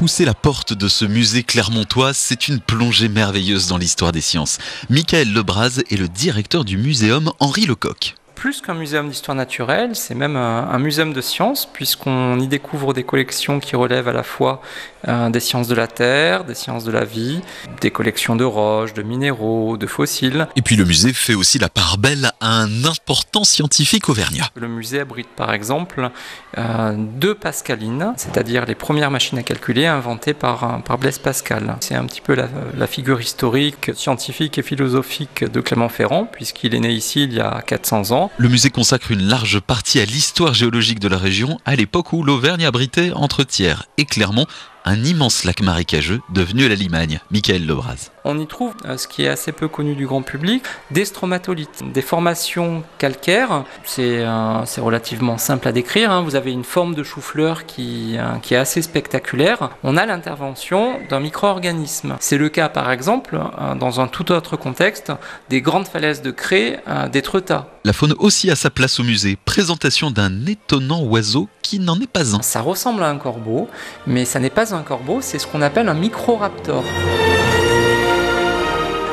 poussez la porte de ce musée clermontois, c'est une plongée merveilleuse dans l'histoire des sciences. Michael Lebras est le directeur du muséum Henri Lecoq plus qu'un muséum d'histoire naturelle, c'est même un, muséum de sciences, puisqu'on y découvre des collections qui relèvent à la fois euh, des sciences de la Terre, des sciences de la vie, des collections de roches, de minéraux, de fossiles. Et puis le musée fait aussi la part belle à un important scientifique auvergnat. Le musée abrite par exemple euh, deux Pascalines, c'est-à-dire les premières machines à calculer inventées par, par Blaise Pascal. C'est un petit peu la, la figure historique, scientifique et philosophique de Clément Ferrand, puisqu'il est né ici il y a 400 ans. Le musée consacre une large partie à l'histoire géologique de la région à l'époque où l'Auvergne abritait entre Thiers et Clermont un immense lac marécageux devenu la Limagne. Michael Lebras. On y trouve euh, ce qui est assez peu connu du grand public, des stromatolites, des formations calcaires. C'est euh, relativement simple à décrire. Hein. Vous avez une forme de chou-fleur qui, euh, qui est assez spectaculaire. On a l'intervention d'un micro-organisme. C'est le cas par exemple, dans un tout autre contexte, des grandes falaises de craie d'Étretat. La faune aussi a sa place au musée. Présentation d'un étonnant oiseau qui n'en est pas un. Ça ressemble à un corbeau, mais ça n'est pas un corbeau, c'est ce qu'on appelle un microraptor.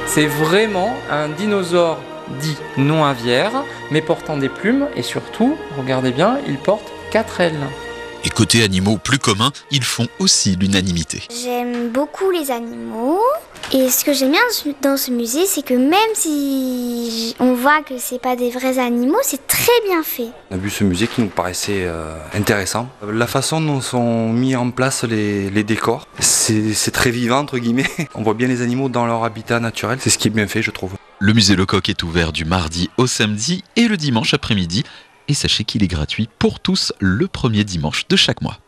C'est vraiment un dinosaure dit non aviaire, mais portant des plumes et surtout, regardez bien, il porte quatre ailes. Et côté animaux plus communs, ils font aussi l'unanimité. J'aime beaucoup les animaux. Et ce que j'aime bien dans ce musée, c'est que même si on voit que c'est pas des vrais animaux, c'est très bien fait. On a vu ce musée qui nous paraissait euh, intéressant. La façon dont sont mis en place les, les décors, c'est très vivant entre guillemets. On voit bien les animaux dans leur habitat naturel. C'est ce qui est bien fait, je trouve. Le musée Lecoq est ouvert du mardi au samedi et le dimanche après-midi. Et sachez qu'il est gratuit pour tous le premier dimanche de chaque mois.